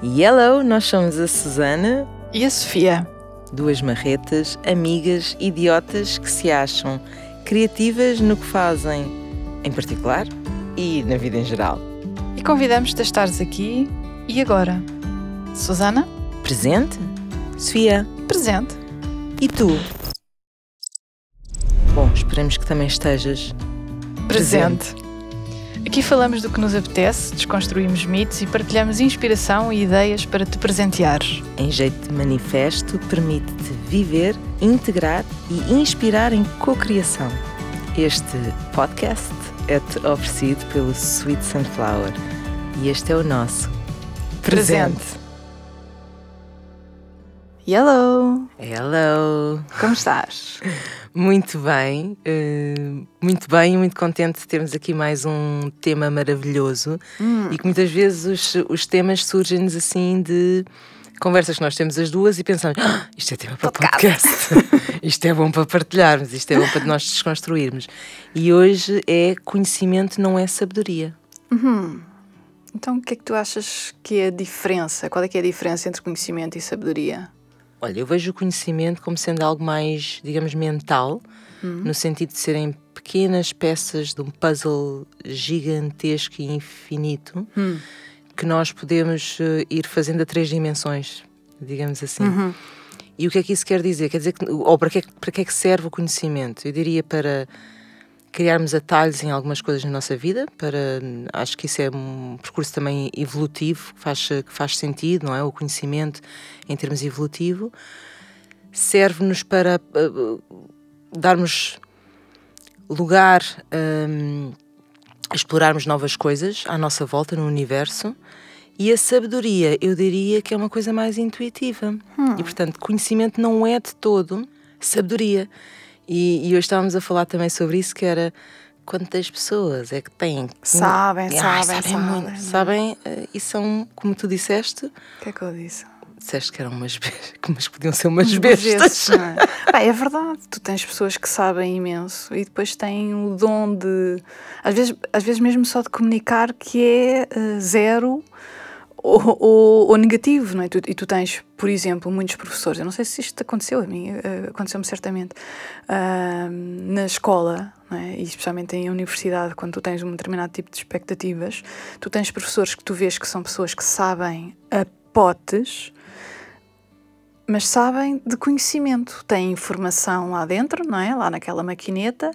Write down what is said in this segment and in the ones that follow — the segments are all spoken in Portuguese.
Hello, nós somos a Susana e a Sofia. Duas marretas, amigas, idiotas que se acham criativas no que fazem, em particular, e na vida em geral. E convidamos-te a estares aqui e agora. Susana? Presente? Sofia? Presente. E tu? Bom, esperamos que também estejas presente. presente. Aqui falamos do que nos apetece, desconstruímos mitos e partilhamos inspiração e ideias para te presenteares. Em jeito de manifesto, permite-te viver, integrar e inspirar em cocriação. Este podcast é-te oferecido pelo Sweet Sunflower e este é o nosso presente. presente. Hello! Hello! Como estás? Muito bem, uh, muito bem e muito contente de termos aqui mais um tema maravilhoso hum. e que muitas vezes os, os temas surgem-nos assim de conversas que nós temos as duas e pensamos: ah, isto é tema para podcast, podcast. isto é bom para partilharmos, isto é bom para nós desconstruirmos. E hoje é conhecimento, não é sabedoria. Uhum. Então, o que é que tu achas que é a diferença? Qual é que é a diferença entre conhecimento e sabedoria? Olha, eu vejo o conhecimento como sendo algo mais, digamos, mental, uhum. no sentido de serem pequenas peças de um puzzle gigantesco e infinito uhum. que nós podemos uh, ir fazendo a três dimensões, digamos assim. Uhum. E o que é que isso quer dizer? Quer dizer que, ou para que, é para que é que serve o conhecimento? Eu diria para criarmos atalhos em algumas coisas na nossa vida, para acho que isso é um percurso também evolutivo, que faz, que faz sentido, não é? O conhecimento em termos evolutivo serve-nos para uh, darmos lugar um, a explorarmos novas coisas à nossa volta no universo. E a sabedoria, eu diria que é uma coisa mais intuitiva. Hum. E, portanto, conhecimento não é de todo sabedoria. E, e hoje estávamos a falar também sobre isso, que era quantas pessoas é que têm. Sabem, sabem, sabem, sabem. Muito, sabem uh, e são, como tu disseste. O que é que eu disse? Disseste que eram umas mas podiam ser umas bestas. é? Bem, é verdade, tu tens pessoas que sabem imenso e depois têm o dom de, às vezes, às vezes mesmo só de comunicar que é uh, zero ou, ou, ou, negativo, não é? Tu, e tu tens, por exemplo, muitos professores, eu não sei se isto aconteceu a mim, uh, aconteceu-me certamente, uh, na escola, é? e especialmente em universidade, quando tu tens um determinado tipo de expectativas, tu tens professores que tu vês que são pessoas que sabem a potes, mas sabem de conhecimento, têm informação lá dentro, não é? Lá naquela maquineta,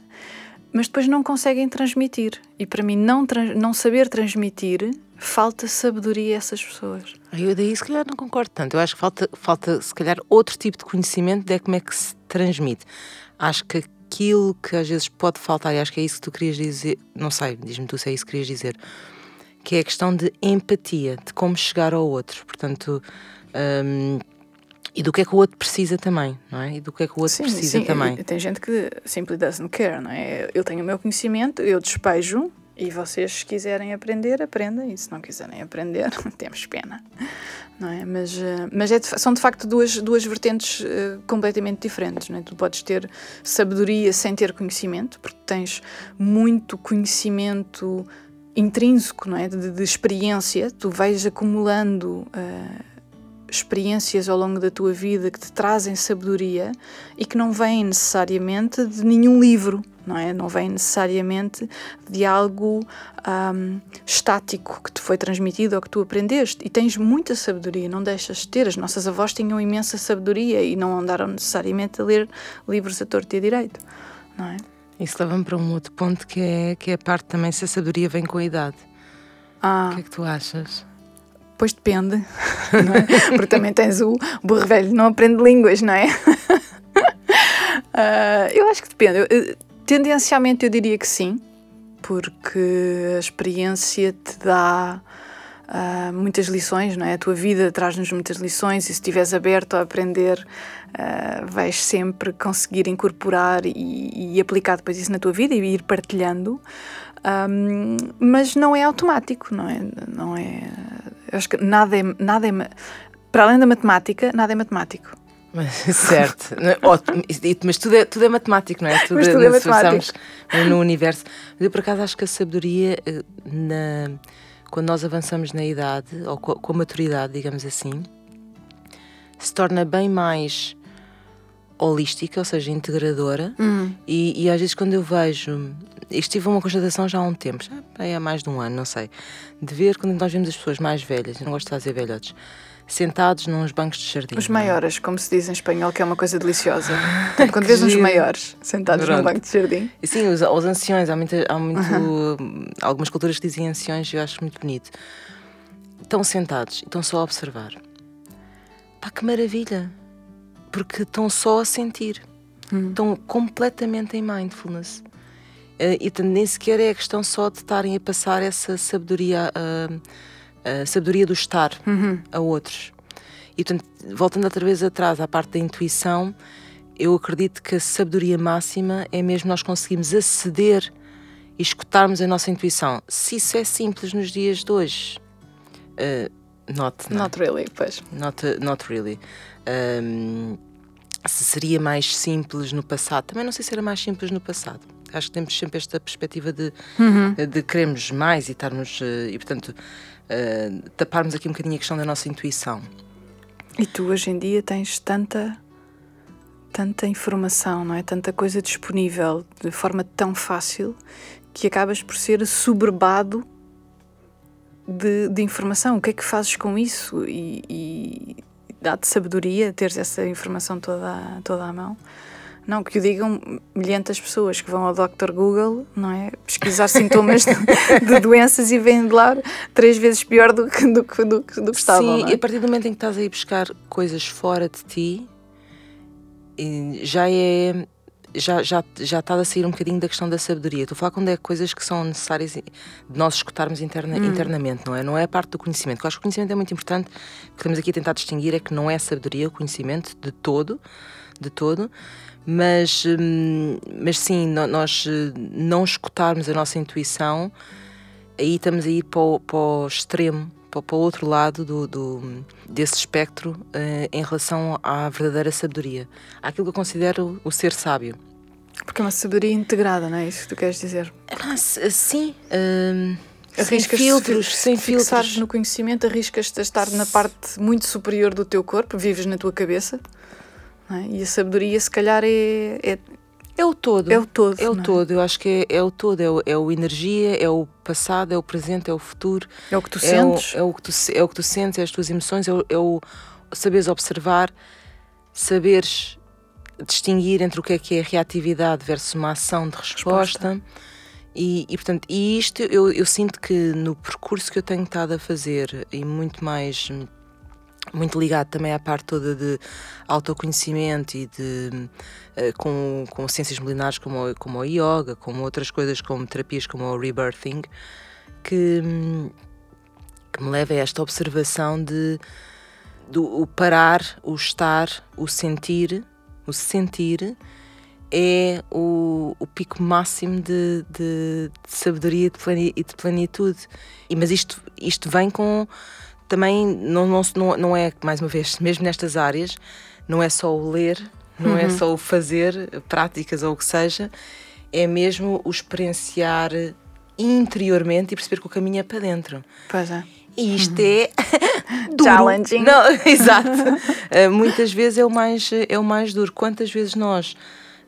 mas depois não conseguem transmitir. E para mim, não, não saber transmitir falta sabedoria a essas pessoas. Eu daí se calhar não concordo tanto. Eu acho que falta, falta se calhar outro tipo de conhecimento de como é que se transmite. Acho que aquilo que às vezes pode faltar, e acho que é isso que tu querias dizer, não sei, diz-me tu se é isso que querias dizer, que é a questão de empatia, de como chegar ao outro. Portanto, hum, e do que é que o outro precisa também, não é? E do que é que o outro sim, precisa sim. também. Tem gente que simples doesn't care, não é? Eu tenho o meu conhecimento, eu despejo e vocês, se quiserem aprender, aprendem. E se não quiserem aprender, temos pena. Não é? Mas, eh, mas é de, são de facto duas, duas vertentes uh, completamente diferentes. Não é? Tu podes ter sabedoria sem ter conhecimento, porque tens muito conhecimento intrínseco, não é? de, de experiência. Tu vais acumulando. Uh, experiências ao longo da tua vida que te trazem sabedoria e que não vêm necessariamente de nenhum livro, não é? Não vêm necessariamente de algo um, estático que te foi transmitido ou que tu aprendeste. E tens muita sabedoria, não deixas de ter. As nossas avós tinham imensa sabedoria e não andaram necessariamente a ler livros a torto e a direito, não é? Isso leva-me para um outro ponto que é, que é a parte também se a sabedoria vem com a idade. Ah. O que é que tu achas? Pois depende, é? porque também tens o burro velho não aprende línguas, não é? uh, eu acho que depende. Eu, tendencialmente eu diria que sim, porque a experiência te dá uh, muitas lições, não é? A tua vida traz-nos muitas lições e se estiveres aberto a aprender, uh, vais sempre conseguir incorporar e, e, aplicar depois isso na tua vida e ir partilhando. Um, mas não é automático, não é? Não é acho que nada é, nada é. Para além da matemática, nada é matemático. certo, mas tudo é, tudo é matemático, não é? Tudo, mas tudo é matemático. No universo. Mas eu, por acaso, acho que a sabedoria, eh, na, quando nós avançamos na idade, ou com a, com a maturidade, digamos assim, se torna bem mais holística, ou seja, integradora. Hum. E, e às vezes quando eu vejo, isto tive uma constatação já há um tempo, já há mais de um ano, não sei, de ver quando nós vemos as pessoas mais velhas, eu não gosto de fazer velhotes, sentados nos bancos de jardim. Os é? maiores, como se diz em espanhol, que é uma coisa deliciosa. Portanto, quando vês uns maiores sentados num Pronto. banco de jardim. E Sim, os, os anciões, há, muita, há muito, algumas culturas que dizem anciões e eu acho muito bonito. Estão sentados e estão só a observar. Pá, que maravilha! Porque estão só a sentir. Estão completamente em mindfulness. Eh, e nem sequer é a questão só de estarem a passar essa sabedoria, ah, a sabedoria do estar a outros. E portanto, voltando outra vez atrás à parte da intuição, eu acredito que a sabedoria máxima é mesmo nós conseguirmos aceder e escutarmos a nossa intuição. Se isso é simples nos dias de hoje, uh, not, não é? Not really, pois. not, not really. Um, se seria mais simples no passado, também não sei se era mais simples no passado. Acho que temos sempre esta perspectiva de, de queremos mais e estarmos, eh, e portanto, eh, taparmos aqui um bocadinho a questão da nossa intuição. E tu hoje em dia tens tanta tanta informação, não é? Tanta coisa disponível de forma tão fácil que acabas por ser soberbado de, de informação. O que é que fazes com isso? E, e dá-te sabedoria teres essa informação toda, toda à mão. Não, que o digam milhentas pessoas que vão ao Dr. Google, não é? Pesquisar sintomas de, de doenças e vêm de lá três vezes pior do que, do, que- do, que- do que estavam. Sim, não e é? a partir do momento em que estás a ir buscar coisas fora de ti, já é. Já, já, já está a sair um bocadinho da questão da sabedoria. Estou a falar quando é coisas que são necessárias de nós escutarmos interna- internamente, não é? Não é a parte do conhecimento. Eu acho que o conhecimento é muito importante. O que estamos aqui a tentar distinguir é que não é sabedoria o conhecimento de todo, de todo. Mas, hum, mas sim, nós eh, não escutarmos a nossa intuição aí estamos a ir para o, para o extremo, para, para o outro lado do, do- desse espectro eh, em relação à verdadeira sabedoria. Àquilo que eu considero o ser sábio. Porque é uma sabedoria integrada, não é isso que tu queres dizer? S- sim, hum, sem filtros, fi- sem filtros. no conhecimento, arriscas-te a estar na parte muito superior do teu corpo, vives na tua cabeça, é? e a sabedoria, se calhar, é, é, É o todo. é o todo. É o é? todo, eu acho que é, é o todo, é o, é o energia, é o passado, é o presente, é o futuro. É o que tu é o, sentes. é, o que tu, é o que tu sentes, é as tuas emoções, é o, é o saberes observar, saberes distinguir entre o que é que é reatividade versus uma ação de resposta. E, e, portanto, e isto eu, eu sinto que no percurso que eu tenho estado a fazer e muito mais muito ligado também à parte toda de autoconhecimento e de eh, com, com ciências milenares como, como o yoga, como outras coisas como terapias como o rebirthing, que, que me leva a esta observação de do o parar, o estar, o sentir, o sentir é o, o pico máximo de, de, de sabedoria e de plenitude. E, mas isto, isto vem com também, não, não, não, é, mais uma vez, mesmo nestas áreas, não é só o ler, não é só o fazer, práticas ou o que seja, é mesmo o experienciar interiormente e perceber que o caminho é para dentro. Pois é. E isto é duro. Challenging. Não, exato. Uh, muitas vezes é o mais é o mais duro. Quantas vezes nós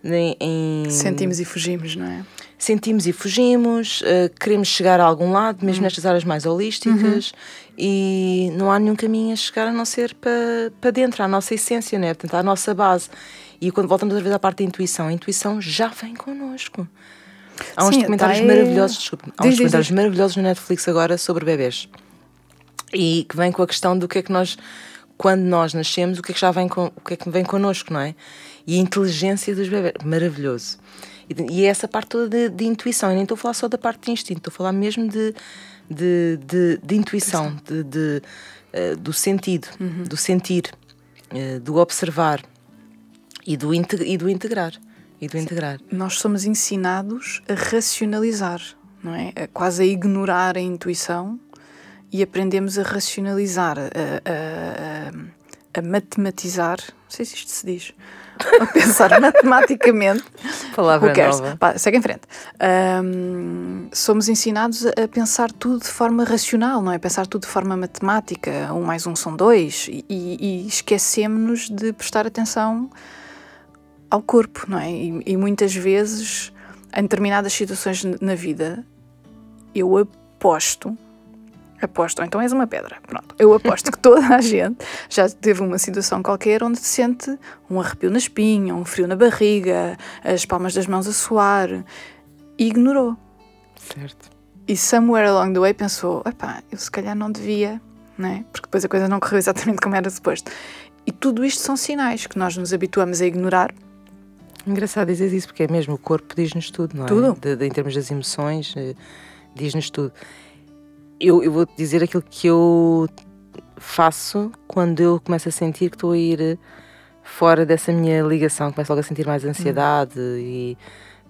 em, em- Sentimos e fugimos, não é? Sentimos e fugimos, uh, queremos chegar a algum lado, mesmo nestas áreas mais holísticas, e não há nenhum caminho a chegar a não ser para, para dentro, à nossa essência, né? Portanto, à nossa base. E quando voltamos outra vez à parte da intuição, a intuição já vem connosco. Há uns Sim, documentários é- maravilhosos, desculpa, há uns diz, documentários diz. maravilhosos no Netflix agora sobre bebês. E que vem com a questão do que é que nós, quando nós nascemos, o que é que já vem, com, o que é que vem connosco, não é? E a inteligência dos bebês, maravilhoso. E, e é essa parte toda de, de intuição, eu nem estou a falar só da parte de instinto, estou a falar mesmo de, de, de, de intuição, de, de, eh, do sentido, do sentir, eh, do observar e do, e do integrar. E do integrar. Nós somos ensinados a racionalizar, não é? A quase a ignorar a intuição e aprendemos a racionalizar, a, a- a- a matematizar, não sei se isto se diz, a pensar matematicamente. Palavra nova. Pá, segue em frente. Ahm, somos ensinados a pensar tudo de forma racional, não é? Pensar tudo de forma matemática. Um mais um são dois. E, e esquecemos-nos de prestar atenção ao corpo, não é? E, e muitas vezes, em determinadas situações na vida, eu aposto, aposto, ou então és uma pedra, pronto, eu aposto que toda a gente já teve uma situação qualquer onde se sente um arrepio na espinha, um frio na barriga, as palmas das mãos a suar, e ignorou. Certo. E somewhere along the way pensou, epá, eu se calhar não devia, não é? Porque depois a coisa não correu exatamente como era suposto. E tudo isto são sinais que nós nos habituamos a ignorar Engraçado dizer isso, porque é mesmo, o corpo diz-nos tudo, não é? Tudo. De- de- em termos das emoções, eh, diz-nos tudo. Eu, eu vou dizer aquilo que eu faço quando eu começo a sentir que estou a ir eh, fora dessa minha ligação, começo logo a sentir mais ansiedade e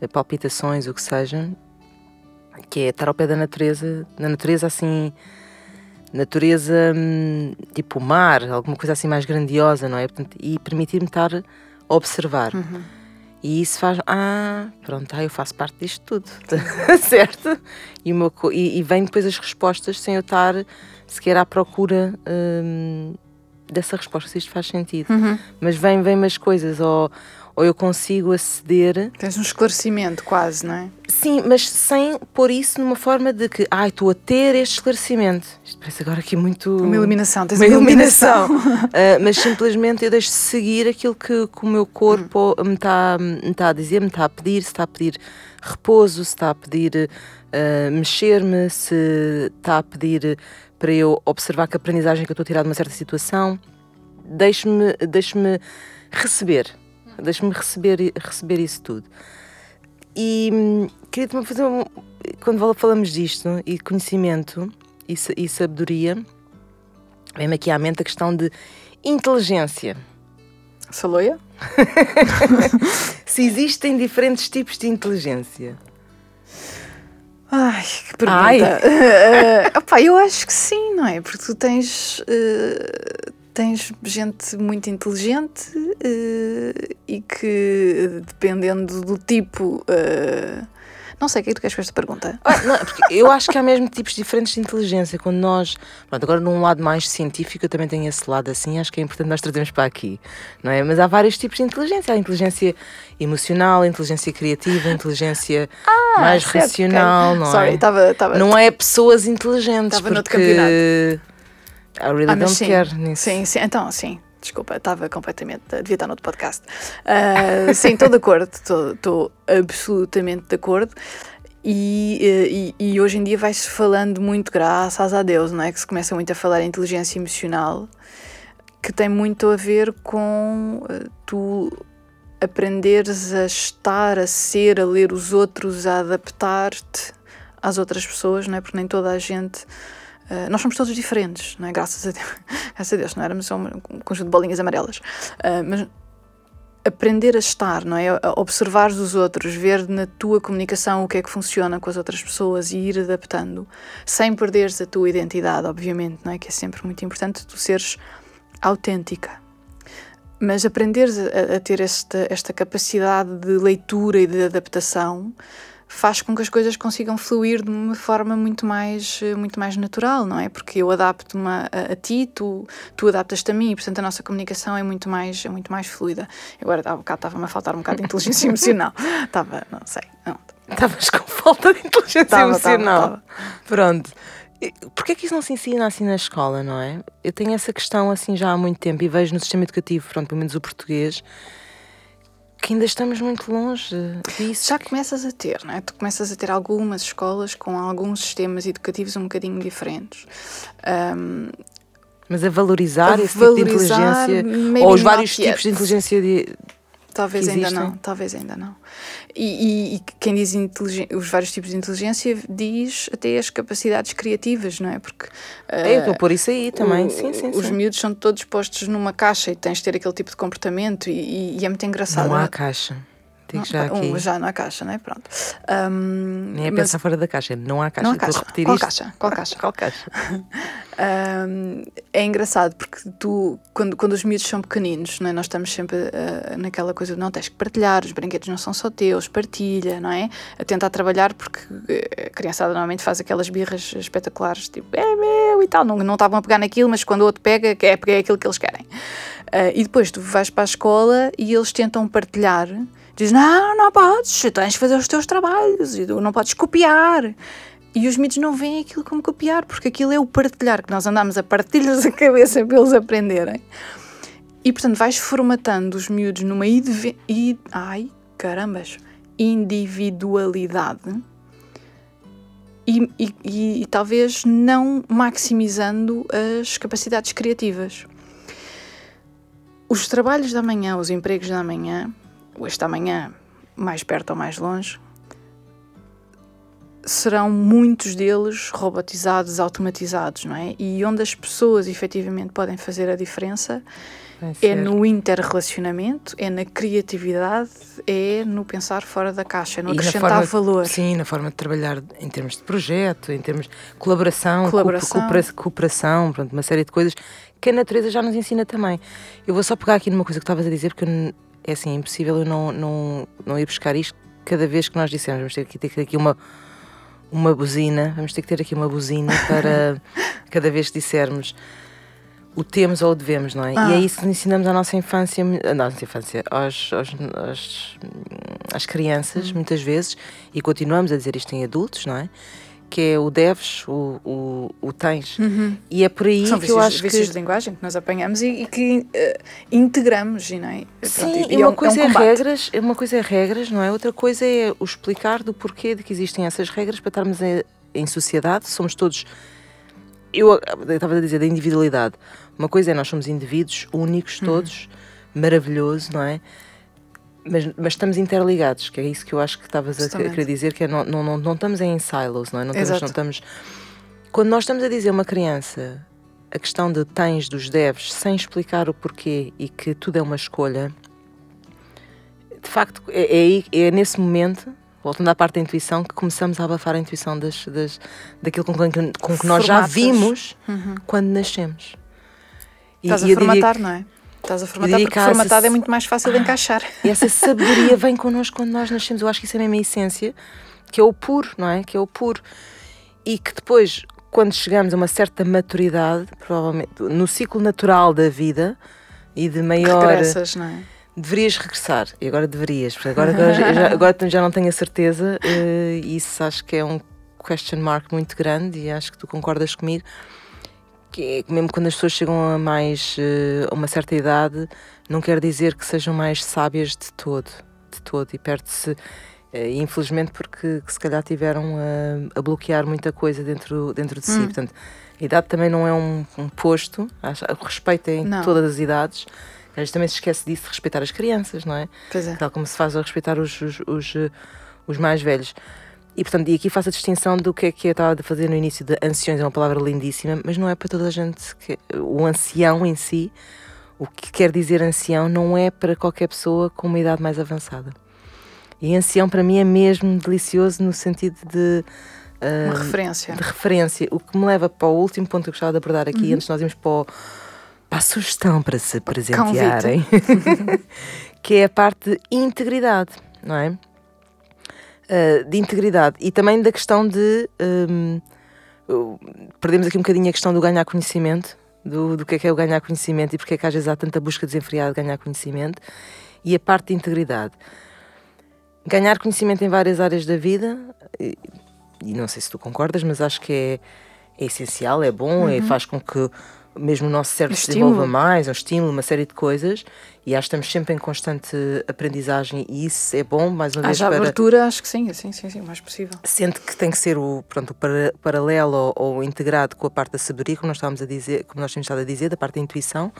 eh, palpitações, o que seja, que é estar ao pé da natureza, na natureza assim, natureza hum, tipo o mar, alguma coisa assim mais grandiosa, não é? Portanto, e permitir-me estar a observar. E isso faz, ah, pronto, ah, eu faço parte disto tudo, certo? E, co- e, e vem depois as respostas sem eu estar sequer à procura hum, dessa resposta, se isto faz sentido. Mas vem, vem umas coisas, ou, ou eu consigo aceder, Tens um esclarecimento quase, não é? sim, mas sem pôr isso numa forma de que, ai, estou a ter este esclarecimento. Isto parece agora aqui muito. Uma iluminação, tens uma uma iluminação. iluminação. Ah, mas simplesmente eu deixo de seguir aquilo que, que o meu corpo Hum. me está tá a dizer, me está a pedir, se está a pedir repouso, se está a pedir ah, mexer-me, se está a pedir para eu observar que a aprendizagem que eu estou a tirar de uma certa situação. Deixo-me deixo receber, deixo-me receber, receber isso tudo. E hum, queria também fazer um. Quando fala- falamos disto e conhecimento e, e sabedoria, vem-me aqui à mente a questão de inteligência. Saloia? Se existem diferentes tipos de inteligência. Ai, que pergunta. Ai. Eh, opá, eu acho que sim, não é? Porque tu tens, eh, tens gente muito inteligente eh, e que, dependendo do tipo. eh, não sei, o que é que tu queres com esta pergunta? Ah, não, eu acho que há mesmo tipos diferentes de inteligência. Quando nós. Pronto, agora num lado mais científico, eu também tenho esse lado assim, acho que é importante nós trazermos para aqui. Não é? Mas há vários tipos de inteligência. Há inteligência emocional, a inteligência criativa, a inteligência mais Ah, certo, racional, ok. não Sorry, é? estava. estava- Não é pessoas inteligentes. Noutro porque. I really Ah, don't sim. care nisso. Sim, sim, então sim. Desculpa, estava completamente. Devia estar no outro podcast. Ah, sim, estou de acordo, estou- estou absolutamente de acordo. E, eh, e, e hoje em dia vai-se falando muito, graças a Deus, não é? Que se começa muito a falar em inteligência emocional, que tem muito a ver com eh, tu aprenderes a estar, a ser, a ler os outros, a adaptar-te às outras pessoas, não é? Porque nem toda a gente. Eh, nós somos todos diferentes, não é? Graças a Deus, graças a Deus não éramos só um conjunto de bolinhas amarelas. Eh, mas aprender a estar, não é? A observar os outros, ver na tua comunicação o que é que funciona com as outras pessoas e ir adaptando, sem perderes a tua identidade, obviamente, não é? Que é sempre muito importante tu seres autêntica. Mas aprenderes a, a ter esta, esta capacidade de leitura e de adaptação faz com que as coisas consigam fluir de uma forma muito mais, eh, muito mais natural, não é? Porque eu adapto-me a, a, ti, tu, tu adaptas-te a mim, e portanto a nossa comunicação é muito mais, é muito mais fluida. Agora, há bocado estava-me a faltar um bocado de inteligência emocional. Estava, não sei, Estavas com falta de inteligência Tava, tava, emocional. tava. Pronto. E Porquê que isso não se ensina assim na escola, não é? Eu tenho essa questão assim já há muito tempo e vejo no sistema educativo, pronto, pelo menos o português, que ainda estamos muito longe disso. Já começas a ter, não é? Tu começas a ter algumas escolas com alguns sistemas educativos um bocadinho diferentes. Ahm, Mas a valorizar A esse valorizar, tipo de inteligência ou os vários yet. tipos de inteligência de, Talvez ainda não, talvez ainda não. E, e- e quem diz os vários tipos de inteligência diz até as capacidades criativas, não é? Porque É, eu estou a pôr isso aí também. o- sim, sim, os sim. miúdos são todos postos numa caixa e tens de ter aquele tipo de comportamento e, e- é muito engraçado. Não há caixa. Digo já aqui. Um, já na caixa, não é? Pronto. Um, Nem é mas... pensar fora da caixa, não há caixa. Não há caixa. Qual isto. caixa? Qual caixa? Qual caixa? um, é engraçado porque tu, quando, quando os miúdos são pequeninos, não é? nós estamos sempre uh, naquela coisa de não tens que partilhar, os brinquedos não são só teus, partilha, não é? A tentar trabalhar porque eh, a criançada normalmente faz aquelas birras espetaculares, tipo, é meu e tal, não, não estavam a pegar naquilo, mas quando o outro pega, é pegar aquilo que eles querem. Uh, e depois tu vais para a escola e eles tentam partilhar diz: Não, não podes, tens de fazer os teus trabalhos, e não podes copiar. E os miúdos não veem aquilo como copiar, porque aquilo é o partilhar, que nós andamos a partilhar a cabeça para eles aprenderem. E portanto vais formatando os miúdos numa ai, carambas, individualidade e, e, e, e talvez não maximizando as capacidades criativas. Os trabalhos da manhã, os empregos da manhã, esta manhã, mais perto ou mais longe, serão muitos deles robotizados, automatizados, não é? E onde as pessoas efetivamente podem fazer a diferença é no interrelacionamento, é na criatividade, é no pensar fora da caixa, no e acrescentar forma, valor. Sim, na forma de trabalhar em termos de projeto, em termos de colaboração, colaboração, cooperação, pronto, uma série de coisas que a natureza já nos ensina também. Eu vou só pegar aqui numa coisa que estavas a dizer, porque é assim, é impossível eu não, não, não ir buscar isto cada vez que nós dissemos, vamos ter que ter aqui uma, uma buzina, vamos ter que ter aqui uma buzina para cada vez que dissermos o temos ou o devemos, não é? Ah. E é isso que ensinamos à nossa infância, à nossa infância, aos, aos, aos às crianças, hum. muitas vezes, e continuamos a dizer isto em adultos, não é? Que é o deves, o, o, o tens. Uhum. E é por aí São que vícios, eu acho vícios que... de linguagem que nós apanhamos e, e que uh, integramos, e não é? Sim, Pronto, e, uma, é um, coisa é, um é regras, uma coisa é regras, não é? Outra coisa é o explicar do porquê de que existem essas regras para estarmos em, em sociedade. Somos todos... Eu, eu estava a dizer da individualidade. Uma coisa é nós somos indivíduos únicos uhum. todos, uhum. maravilhoso, não é? Mas, mas estamos interligados, que é isso que eu acho que estavas a querer dizer, que é não, não, não, não estamos em silos, não é? Não estamos, não estamos... Quando nós estamos a dizer a uma criança a questão de tens, dos deves, sem explicar o porquê e que tudo é uma escolha, de facto, é, é, é nesse momento, voltando à parte da intuição, que começamos a abafar a intuição das, das, daquilo com, que, com que nós já vimos uhum. quando nascemos. E, Estás a formatar, não é? Estás a formatar porque formatado é muito mais fácil de encaixar. E essa sabedoria vem connosco quando nós nascemos. Eu acho que isso é mesmo a essência, que é o puro, não é? Que é o puro. E que depois, quando chegamos a uma certa maturidade, provavelmente no ciclo natural da vida e de maior. Regressas, não é? Deverias regressar, e agora deverias, porque agora, agora, já, agora já não tenho a certeza, uh, isso acho que é um question mark muito grande, e acho que tu concordas comigo que é, mesmo quando as pessoas chegam a mais uh, a uma certa idade, não quer dizer que sejam mais sábias de todo, de todo, e perde-se, uh, infelizmente, porque se calhar tiveram a, a, bloquear muita coisa dentro, dentro de si. Hum. Portanto, a idade também não é um, um posto, respeitem não. todas as idades. A gente também se esquece disso, de respeitar as crianças, não é? Pois é. Tal como se faz a respeitar os, os, os, os mais velhos. E, portanto, e aqui faço a distinção do que é que eu estava a fazer no início de anciões, é uma palavra lindíssima, mas não é para toda a gente. Que, o ancião em si, o que quer dizer ancião, não é para qualquer pessoa com uma idade mais avançada. E ancião para mim é mesmo delicioso no sentido de. Uh, uma referência. De referência. O que me leva para o último ponto que eu gostava de abordar aqui, uhum. antes de nós irmos para, o, para a sugestão para se presentearem, que é a parte de integridade, não é? Uh, de integridade e também da questão de. Um, perdemos aqui um bocadinho a questão do ganhar conhecimento, do, do que é que é o ganhar conhecimento e porque é que às vezes há tanta busca desenfreada de ganhar conhecimento, e a parte de integridade. Ganhar conhecimento em várias áreas da vida, e, e não sei se tu concordas, mas acho que é, é essencial, é bom, é, uhum. é, faz com que mesmo o nosso cérebro se desenvolva mais, um estímulo, uma série de coisas, e acho que estamos sempre em constante aprendizagem e isso é bom, mais uma vez. Haja para... abertura, acho que sim, sim, sim, sim, o mais possível. Sente que tem que ser o, pronto, o paralelo ou, ou, integrado com a parte da sabedoria, como nós estávamos a dizer, como nós tínhamos estado a dizer, da parte da intuição.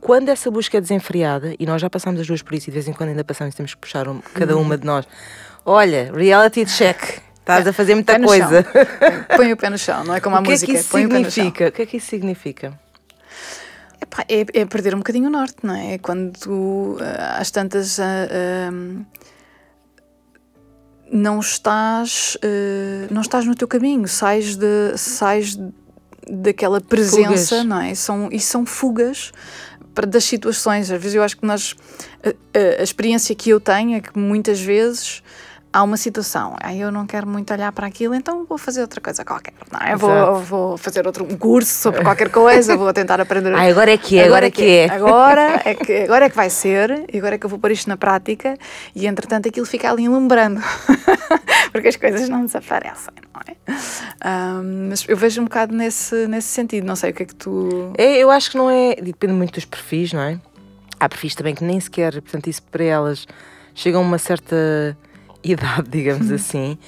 Quando essa busca é desenfreada, e nós já passamos as duas por isso, e de vez em quando ainda passamos, temos que puxar um, cada uma de nós. Olha, reality check. Estás a fazer muita coisa. Põe o pé no chão, não é como a o música. Que é que isso significa? O que é que isso significa? Epá, é, é perder um bocadinho o norte, não é? É Quando tu, ah, às tantas, ah, não estás, ah, não estás no teu caminho, sais, de, sais daquela presença, Fugas. não é? São, e são fugas para, das situações. Às vezes eu acho que nós, a, a- a experiência que eu tenho é que muitas vezes há uma situação, aí eu não quero muito olhar para aquilo, então vou fazer outra coisa qualquer, não é? Vou, vou fazer outro um curso sobre qualquer coisa, vou tentar aprender. Ah, agora é que é, agora é que é. Agora é que, agora é que vai ser, e agora é que eu vou pôr isto na prática, e entretanto aquilo fica ali lembrando, porque as coisas não desaparecem, não é? Ahm, mas eu vejo um bocado nesse, nesse sentido, não sei o que é que tu. É, eu acho que não é. Depende muito dos perfis, não é? Há perfis também que nem sequer, portanto, isso para elas chegam a uma certa idade, digamos assim,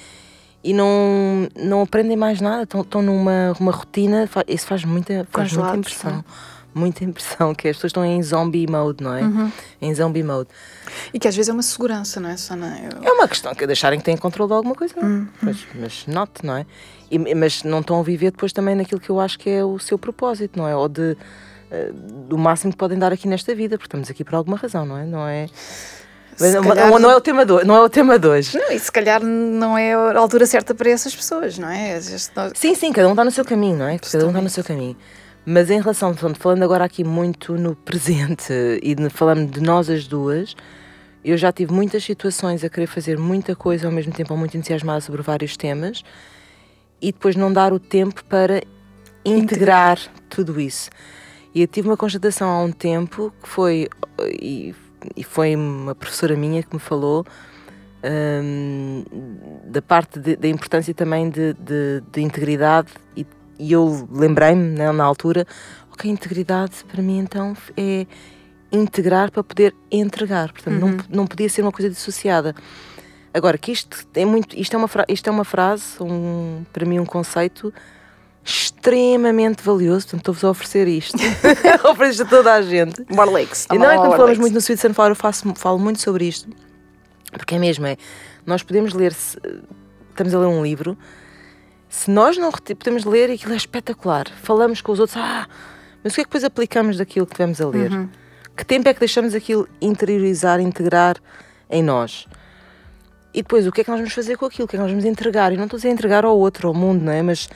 e não, não aprendem mais nada, estão, estão numa uma rotina. Isso faz muita, faz muita impressão. Muita impressão, que as pessoas estão em zombie mode, não é? Em zombie mode. E que às vezes é uma segurança, não é, Sana? Eu- É uma questão que deixarem que têm controle de alguma coisa, mas, mas not, não é? E- mas não estão a viver depois também naquilo que eu acho que é o seu propósito, não é? Ou de, eh, do máximo que podem dar aqui nesta vida, porque estamos aqui por alguma razão, não é? Não é, Se não, calhar- não é, o, tema do, não é o tema de hoje. Não, e se calhar não é a altura certa para essas pessoas, não é? Sim, sim, cada um está no seu caminho, não é? Cada um está no seu caminho. Mas em relação, portanto, falando agora aqui muito no presente e falando de nós as duas, eu já tive muitas situações a querer fazer muita coisa ao mesmo tempo, ou muito entusiasmada sobre vários temas, e depois não dar o tempo para integrar tudo isso. E eu tive uma constatação há um tempo que foi, e, e foi uma professora minha que me falou hum, da parte de- da importância também de, de, de integridade e, e eu lembrei-me né, na altura, ok, integridade para mim então é integrar para poder entregar, portanto não, não podia ser uma coisa dissociada. Agora, que isto é muito, isto é uma, fra- isto é uma frase, um, para mim um conceito extremamente valioso, portanto estou-vos a oferecer isto, ofereço a toda a gente. Borlex. E não é quando falamos muito no Sweet Sunflower, eu faço, falo muito sobre isto, porque é mesmo, é, nós podemos ler, se, estamos a ler um livro, se nós não podemos ler aquilo é espetacular, falamos com os outros, ah, mas o que é que depois aplicamos daquilo que vamos a ler? Que tempo é que deixamos aquilo interiorizar, integrar em nós? E depois, o que é que nós vamos fazer com aquilo? O que é que nós vamos entregar? E não estou a dizer entregar ao outro, ao mundo, não é? Mas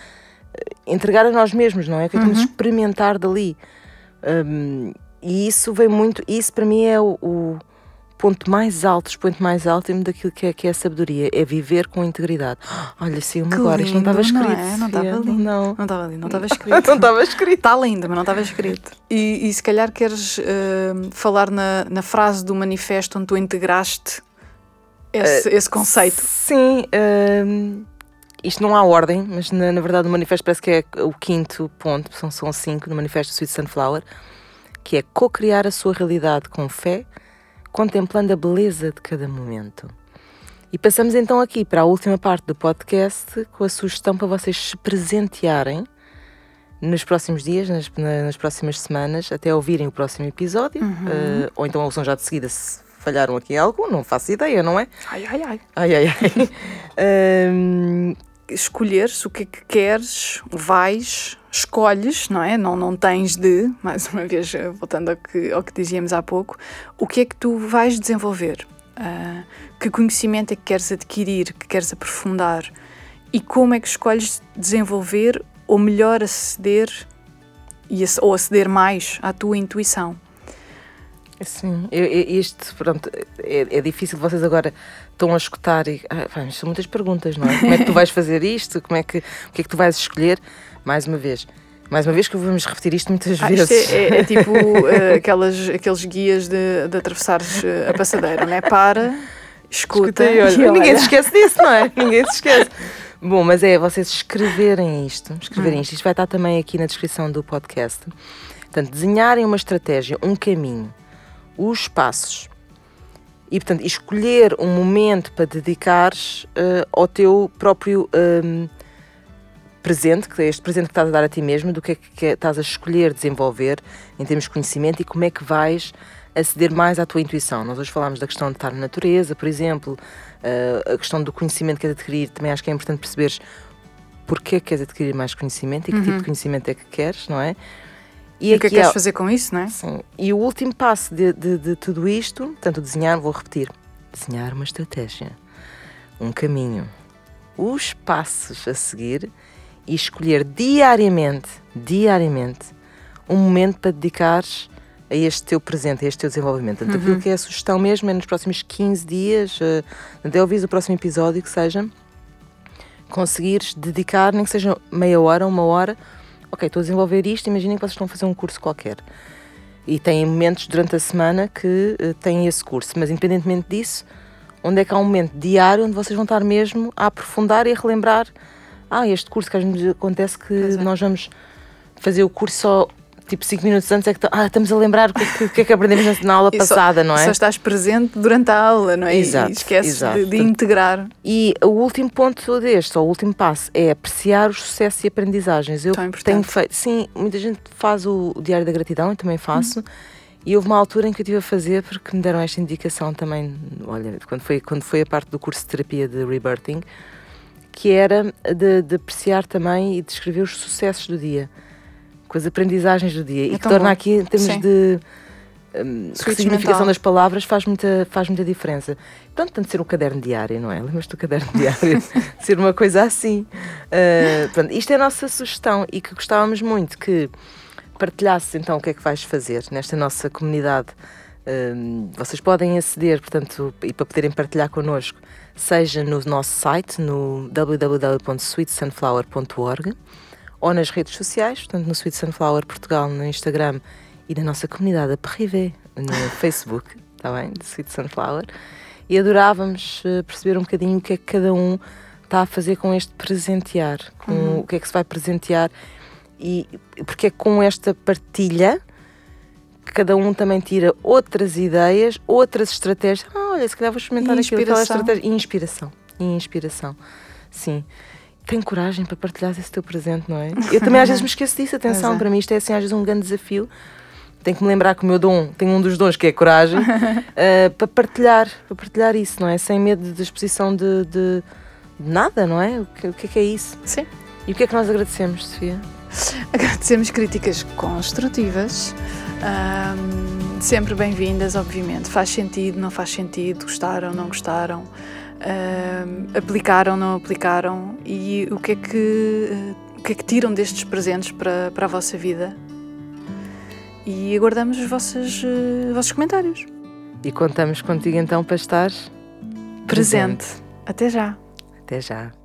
entregar a nós mesmos, não é? O que é que vamos experimentar dali? Hum, e isso vem muito, isso para mim é o, o ponto mais alto, o expoente mais alto daquilo que é, que é a sabedoria, é viver com integridade. Olha, Que agora, isto não estava lindo, escrito. não é? Não estava ali. Não, Não estava ali, não estava escrito. não estava escrito. Está lindo, mas não estava escrito. E, e se calhar queres eh, falar na, na frase do manifesto onde tu integraste esse, esse conceito. Sim, hum, isto não há ordem, mas na, na verdade o manifesto parece que é o quinto ponto, são, são cinco no manifesto Sweet Sunflower, que é co-criar a sua realidade com fé, contemplando a beleza de cada momento. E passamos então aqui para a última parte do podcast com a sugestão para vocês se presentearem nos próximos dias, nas, na- nas próximas semanas, até ouvirem o próximo episódio, eh, ou então ouçam já de seguida se falharam aqui algo, não faço ideia, não é? Ai, ai, ai. Ai, ai, ai. Ahm, Escolheres o que é que queres, vais, escolhes, não é? Não, não tens de, mais uma vez, eh, voltando ao que, ao que dizíamos há pouco, o que é que tu vais desenvolver? Ah, que conhecimento é que queres adquirir, que queres aprofundar? E como é que escolhes desenvolver ou melhor aceder e, ou aceder mais à tua intuição? sim, eu, eu- isto, pronto, é, é difícil, vocês agora estão a escutar e. Ah, pá, são muitas perguntas, não é? Como é que tu vais fazer isto? Como é que, o que é que tu vais escolher? Mais uma vez. Mais uma vez que vamos repetir isto muitas Ah, isto vezes. é, é- é tipo eh, aquelas, aqueles guias de, de atravessares eh, a passadeira, não é? Para, escuta, Escuta e olha. e Ninguém se esquece disso, não é? Ninguém se esquece. Bom, mas é vocês escreverem isto, escreverem isto. Isto vai estar também aqui na descrição do podcast. Portanto, desenharem uma estratégia, um caminho, os passos. E, portanto, escolher um momento para dedicares eh, ao teu próprio hum, presente, que é este presente que estás a dar a ti mesmo, do que é que que estás a escolher desenvolver em termos de conhecimento e como é que vais aceder mais à tua intuição. Nós hoje falámos da questão de estar na natureza, por exemplo, eh, a questão do conhecimento que queres adquirir, também acho que é importante perceberes porque é que queres adquirir mais conhecimento e que tipo de conhecimento é que queres, não é? E, e o que é que queres é... fazer com isso, não é? Sim. E o último passo de, de, de tudo isto, tanto desenhar, vou repetir, desenhar uma estratégia, um caminho, os passos a seguir e escolher diariamente, diariamente, um momento para dedicares a este teu presente, a este teu desenvolvimento. Portanto, uhum. aquilo que é a sugestão mesmo é nos próximos 15 dias, uh, até ouvires o próximo episódio, que seja, conseguires dedicar, nem que seja meia hora, uma hora, ok, estou a desenvolver isto, imaginem que vocês estão a fazer um curso qualquer. E têm momentos durante a semana que uh, têm esse curso, mas independentemente disso, onde é que há um momento diário onde vocês vão estar mesmo a aprofundar e a relembrar ah, este curso que às vezes acontece que é. nós vamos fazer o curso só tipo 5 minutos antes é que ah, estamos a lembrar o que, que, é que aprendemos na aula passada, só, não é? Só estás presente durante a aula, não é? Exato, e esqueces exato. De, de, integrar. E o último ponto deste, ou o último passo, é apreciar os sucessos e aprendizagens. Eu tenho feito, sim, muita gente faz o, o Diário da Gratidão, eu também faço. Hum. E houve uma altura em que eu estive a fazer porque me deram esta indicação também, olha, quando foi, quando foi a parte do curso de terapia de rebirthing, que era de, de apreciar também e de escrever os sucessos do dia com as aprendizagens do dia é e que torna bom. aqui, em termos Sim. de um, significação das palavras, faz muita, faz muita diferença. Pronto, tanto ser um caderno diário, não é? Lembras-te do caderno diário? ser uma coisa assim. Uh, isto é a nossa sugestão e que gostávamos muito que partilhasses então o que é que vais fazer nesta nossa comunidade. Uh, vocês podem aceder, portanto, e para poderem partilhar connosco, seja no nosso site, no www.sweetsunflower.org ou nas redes sociais, portanto no Sweet Sunflower Portugal no Instagram e na nossa comunidade a Perrivé no Facebook, está bem, de Sweet Sunflower. E adorávamos uh, perceber um bocadinho o que é que cada um está a fazer com este presentear, com uhum. o que é que se vai presentear e porque é com esta partilha que cada um também tira outras ideias, outras estratégias. Ah, olha, se calhar vou experimentar aquilo, aquela estratégia. E inspiração. E inspiração. Sim tem coragem para partilhar esse teu presente, não é? Eu também às vezes me esqueço disso, atenção, é. para mim isto é assim às vezes um grande desafio. Tenho que me lembrar que o meu dom, tem um dos dons que é coragem, uh, para partilhar, para partilhar isso, não é? Sem medo de exposição de, de, de nada, não é? O que, o que é que é isso? Sim. E o que é que nós agradecemos, Sofia? Agradecemos críticas construtivas, sempre bem-vindas, obviamente. Faz sentido, não faz sentido, gostaram, não gostaram uh, aplicaram, não aplicaram e o que é que, uh, o que, é que tiram destes presentes para, para a vossa vida. E aguardamos os vossos, uh, vossos comentários. E contamos contigo então para estar presente. presente. Até já. Até já.